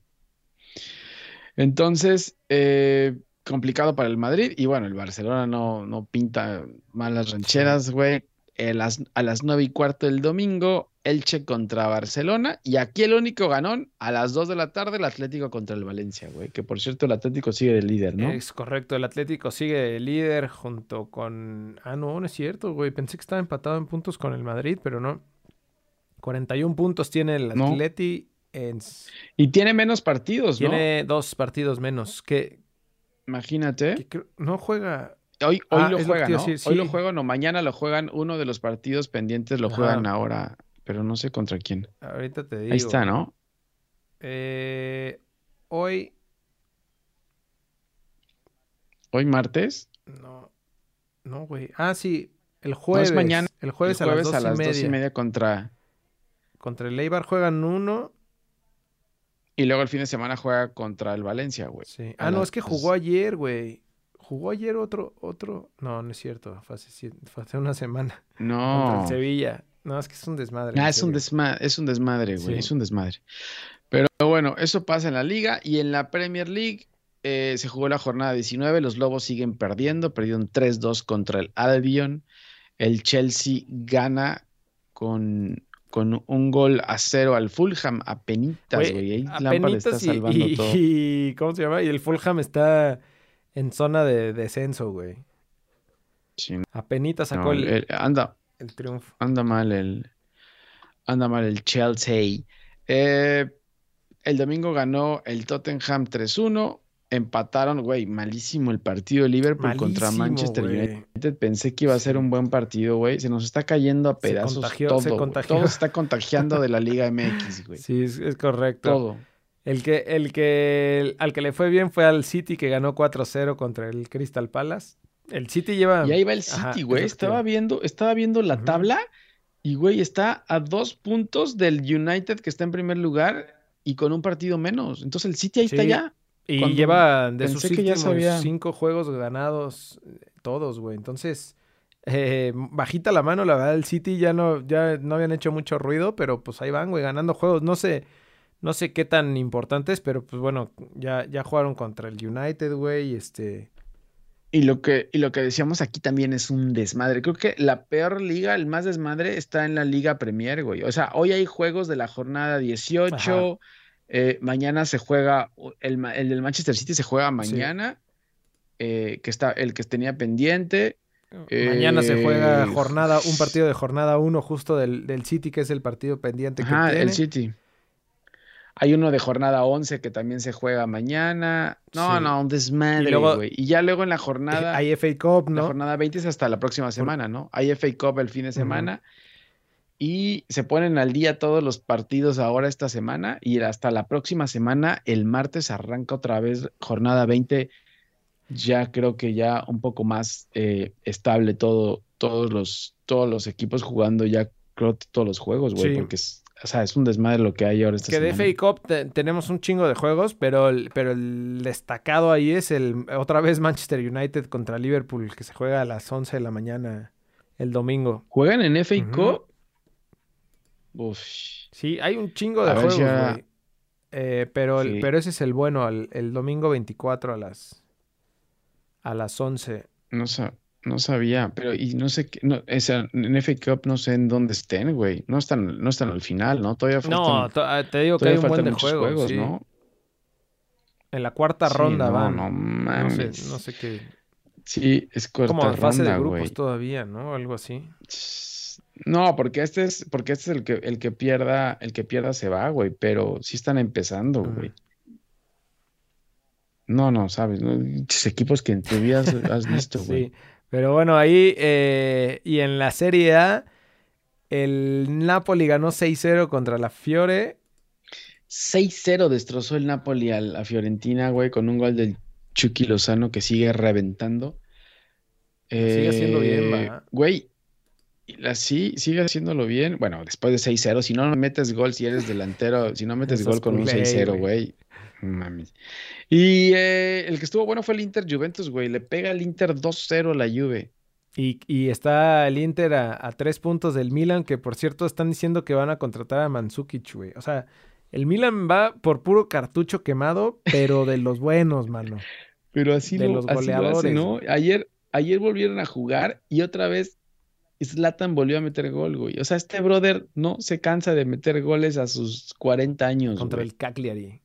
Entonces, eh, complicado para el Madrid. Y bueno, el Barcelona no, no pinta malas rancheras, güey. Eh, las- a las nueve y cuarto del domingo, Elche contra Barcelona. Y aquí el único ganón, a las 2 de la tarde, el Atlético contra el Valencia, güey. Que por cierto, el Atlético sigue de líder, ¿no? Es correcto, el Atlético sigue de líder junto con... Ah, no, no es cierto, güey. Pensé que estaba empatado en puntos con el Madrid, pero no. 41 puntos tiene el No. Atleti. En... Y tiene menos partidos, ¿no? Tiene dos partidos menos. Que, Imagínate. que no juega... Hoy, hoy Ah, lo juegan, ¿no? Hoy lo juegan o mañana lo juegan. Uno de los partidos pendientes lo Ajá. juegan ahora, pero no sé contra quién. Ahorita te digo. Ahí está, ¿no? Eh, hoy... Hoy martes. No, no, güey. Ah, sí, el No, jueves. es mañana. El El jueves, a las dos, y, dos media. y media contra. Contra el Eibar juegan uno. Y luego el fin de semana juega contra el Valencia, güey. Sí. Ah, no, es que jugó ayer, güey. Jugó ayer otro, otro. No, no es cierto. Fue hace, fue hace una semana. Contra No. el Sevilla. No, es que es un desmadre. Ah, es un, desma- es un desmadre, güey. Sí. Es un desmadre. Pero bueno, eso pasa en la liga. Y en la Premier League eh, se jugó la jornada 19. Los Lobos siguen perdiendo. Perdieron 3-2 contra el Albion. El Chelsea gana con, con un gol a cero al Fulham. A penitas, Güey. Ahí Lampard está salvando y- todo. y- [LAUGHS] ¿Cómo se llama? Y el Fulham está en zona de descenso, güey. Sí, Apenitas no, sacó el, el- anda, el triunfo. anda mal el anda mal el Chelsea. Eh, el domingo ganó el Tottenham 3-1. Empataron, güey, malísimo el partido de Liverpool contra Manchester. United. Pensé que iba a ser un buen partido, güey. Se nos está cayendo a Se pedazos contagió- todo. se. Todo se está contagiando de la Liga [LAUGHS] MX, güey. Sí, es, es correcto. Todo. El que, el que, al que le fue bien fue al City que ganó 4-0 contra el Crystal Palace. El City lleva. Y ahí va el City, güey. Estaba viendo, estaba viendo la tabla y, güey, está a dos puntos del United que está en primer lugar y con un partido menos. Entonces el City ahí está ya. Y Cuando lleva de sus pensé que ya últimos sabía. cinco juegos ganados, eh, todos, güey. Entonces, eh, bajita la mano, la verdad, el City ya no, ya no habían hecho mucho ruido, pero pues ahí van, güey, ganando juegos. No sé, no sé qué tan importantes, pero pues bueno, ya, ya jugaron contra el United, güey, y este. Y lo que, y lo que decíamos aquí también es un desmadre. Creo que la peor liga, el más desmadre, está en la Liga Premier, güey. O sea, hoy hay juegos de la jornada 18. eh, mañana se juega, el, el del Manchester City se juega mañana. eh, que está el que tenía pendiente. Mañana se juega Eh, jornada, un partido de jornada uno justo del, del City, que es el partido pendiente que tiene. el City. Hay uno de jornada 11 que también se juega mañana. No, Sí. no, un desmadre, güey. Y ya luego en la jornada, Hay FA Cup, la ¿no? jornada 20 es hasta la próxima semana, ¿no? Hay FA Cup el fin de semana. Y se ponen al día todos los partidos ahora esta semana. Y hasta la próxima semana, el martes, arranca otra vez jornada 20. Ya creo que ya un poco más eh, estable todo, todos los, todos los equipos jugando ya creo todos los juegos, güey. Sí. Porque es, o sea, es un desmadre lo que hay ahora esta Que de semana. FA Cup te- tenemos un chingo de juegos, pero el, pero el destacado ahí es el otra vez Manchester United contra Liverpool, que se juega a las 11 de la mañana el domingo. ¿Juegan en FA Ujú. Cup? Uf. Sí, hay un chingo de A juegos, ya- güey. Eh, pero, el- pero ese es el bueno, el, el domingo 24 a las, a las 11. No, sa- no sabía, pero y no sé qué, no, o sea, en FA Cup no sé en dónde estén, güey. No están, no están al final, ¿no? Todavía No, faltan, to- ah, te digo que hay un buen de juegos, juegos, sí. ¿no? En la cuarta Sí, ronda no, van. no No sé, mames. no sé qué. Sí, es Como cuarta en fase de ronda, grupos güey. todavía, ¿no? Algo así. No, porque este es, porque este es el que, el que pierda, el que pierda se va, güey, pero sí están empezando, Ujú. güey. No, no, sabes, ¿no? Equipos que en tu vida has, has visto, [LAUGHS] güey. Sí, pero bueno, ahí eh, y en la Serie A, el Napoli ganó 6-0 contra la Fiore. 6-0 destrozó el Napoli a la Fiorentina, güey, con un gol del Chucky Lozano que sigue reventando. Sigue haciendo bien, Eh, va. Güey, la, sí, sigue haciéndolo bien. Bueno, después de 6-0, si no metes gol, si eres delantero, si no metes gol con un culé, 6-0, güey. Y eh, el que estuvo bueno fue el Inter Juventus, güey. Le pega el Inter 2-0 a la Juve. Y, y está el Inter a, a tres puntos del Milan, que por cierto están diciendo que van a contratar a Mandzukic, güey. O sea, el Milan va por puro cartucho quemado, pero de los buenos, mano. [LAUGHS] Pero así De lo, los así lo hace, goleadores, ¿no? Ayer, ayer volvieron a jugar y otra vez Zlatan volvió a meter gol, güey. O sea, este brother no se cansa de meter goles a sus 40 años, Contra güey. el Cagliari.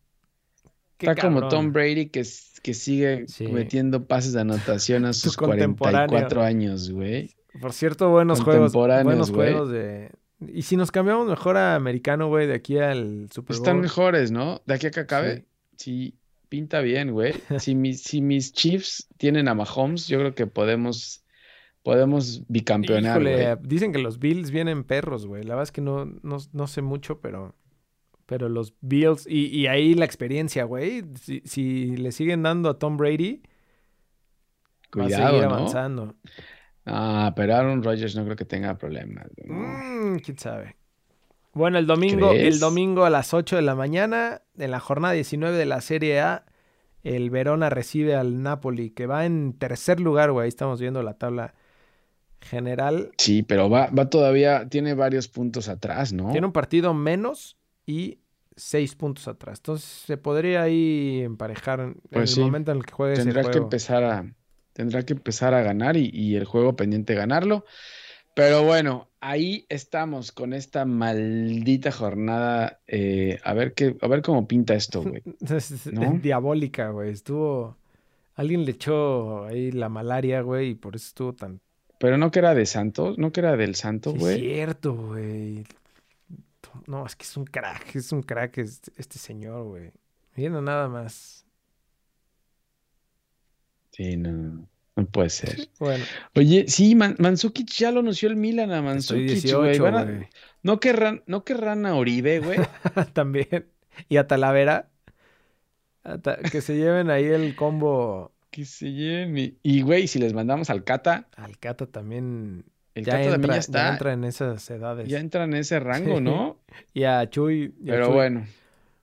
Qué Está como. Tom Brady que, que sigue Sí. metiendo pases de anotación a [LAUGHS] sus 44 años, güey. Por cierto, buenos juegos. Buenos güey. juegos de. Y si nos cambiamos mejor a americano, güey, de aquí al Super Bowl. Están mejores, ¿no? De aquí a que acabe. Sí. Sí, pinta bien, güey. [LAUGHS] Si mis, si mis Chiefs tienen a Mahomes, yo creo que podemos, podemos bicampeonar, Híjole, güey. dicen que los Bills vienen perros, güey. La verdad es que no, no, no sé mucho, pero. Pero los Bills. Y, y ahí la experiencia, güey. Si, si le siguen dando a Tom Brady, va a Cuidado, seguir ¿no? avanzando. Ah, pero Aaron Rodgers no creo que tenga problemas. ¿no? Mm, quién sabe. Bueno, el domingo, ¿Crees? el domingo a las 8 de la mañana, en la jornada 19 de la Serie A, el Verona recibe al Napoli, que va en tercer lugar, güey. Ahí estamos viendo la tabla general. Sí, pero va, va todavía, tiene varios puntos atrás, ¿no? Tiene un partido menos y seis puntos atrás. Entonces se podría ahí emparejar en, Pues sí. el momento en el que juegue Tendrá que juego. empezar a, tendrá que empezar a ganar y, y el juego pendiente ganarlo. Pero bueno, ahí estamos con esta maldita jornada. eh, a ver qué, a ver cómo pinta esto, [LAUGHS] güey. Es ¿No? diabólica, güey. Estuvo... Alguien le echó ahí la malaria, güey, y por eso estuvo tan Pero no que era de Santos, no que era del Santo, Sí, es güey. cierto, güey. No, es que es un crack, es un crack este, este señor, güey. Mira nada más. Sí, no, no puede ser. Bueno, Oye, sí, Man- Mandzukic ya lo anunció el Milan a estoy Mandzukic, güey. 18, Van a- güey. no querrán, no querrán a Oribe, güey. [LAUGHS] También. Y a Talavera. Que se lleven ahí el combo. Que se lleven Y, güey, si les mandamos al Cata, Al Cata también. El ya Cata entra, también ya ya está. entra en esas edades. Ya entra en ese rango, Sí. ¿no? [LAUGHS] Y a Chuy. y a Pero Chuy. bueno.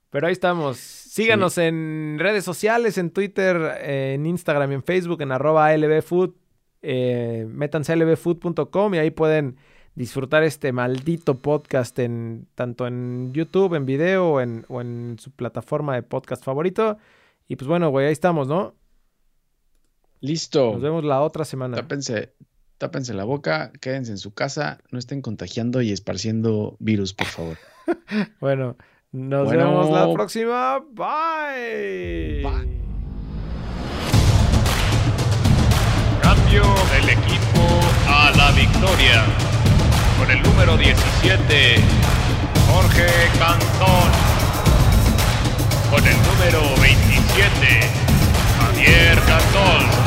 Pero ahí estamos. Síganos en redes sociales, en Twitter, en Instagram y en Facebook, en arroba lbfood. Eh, métanse a lbfood.com y ahí pueden disfrutar este maldito podcast en tanto en YouTube, en video o en, o en su plataforma de podcast favorito. Y pues bueno, güey, ahí estamos, ¿no? Listo. Nos vemos la otra semana. Tápense, tápense la boca, quédense en su casa, no estén contagiando y esparciendo virus, por favor. [LAUGHS] Bueno, nos Bueno. vemos la próxima. Bye. Bye. Cambio del equipo a la victoria. Con el número 17, Jorge Cantón. Con el número 27, Javier Cantón.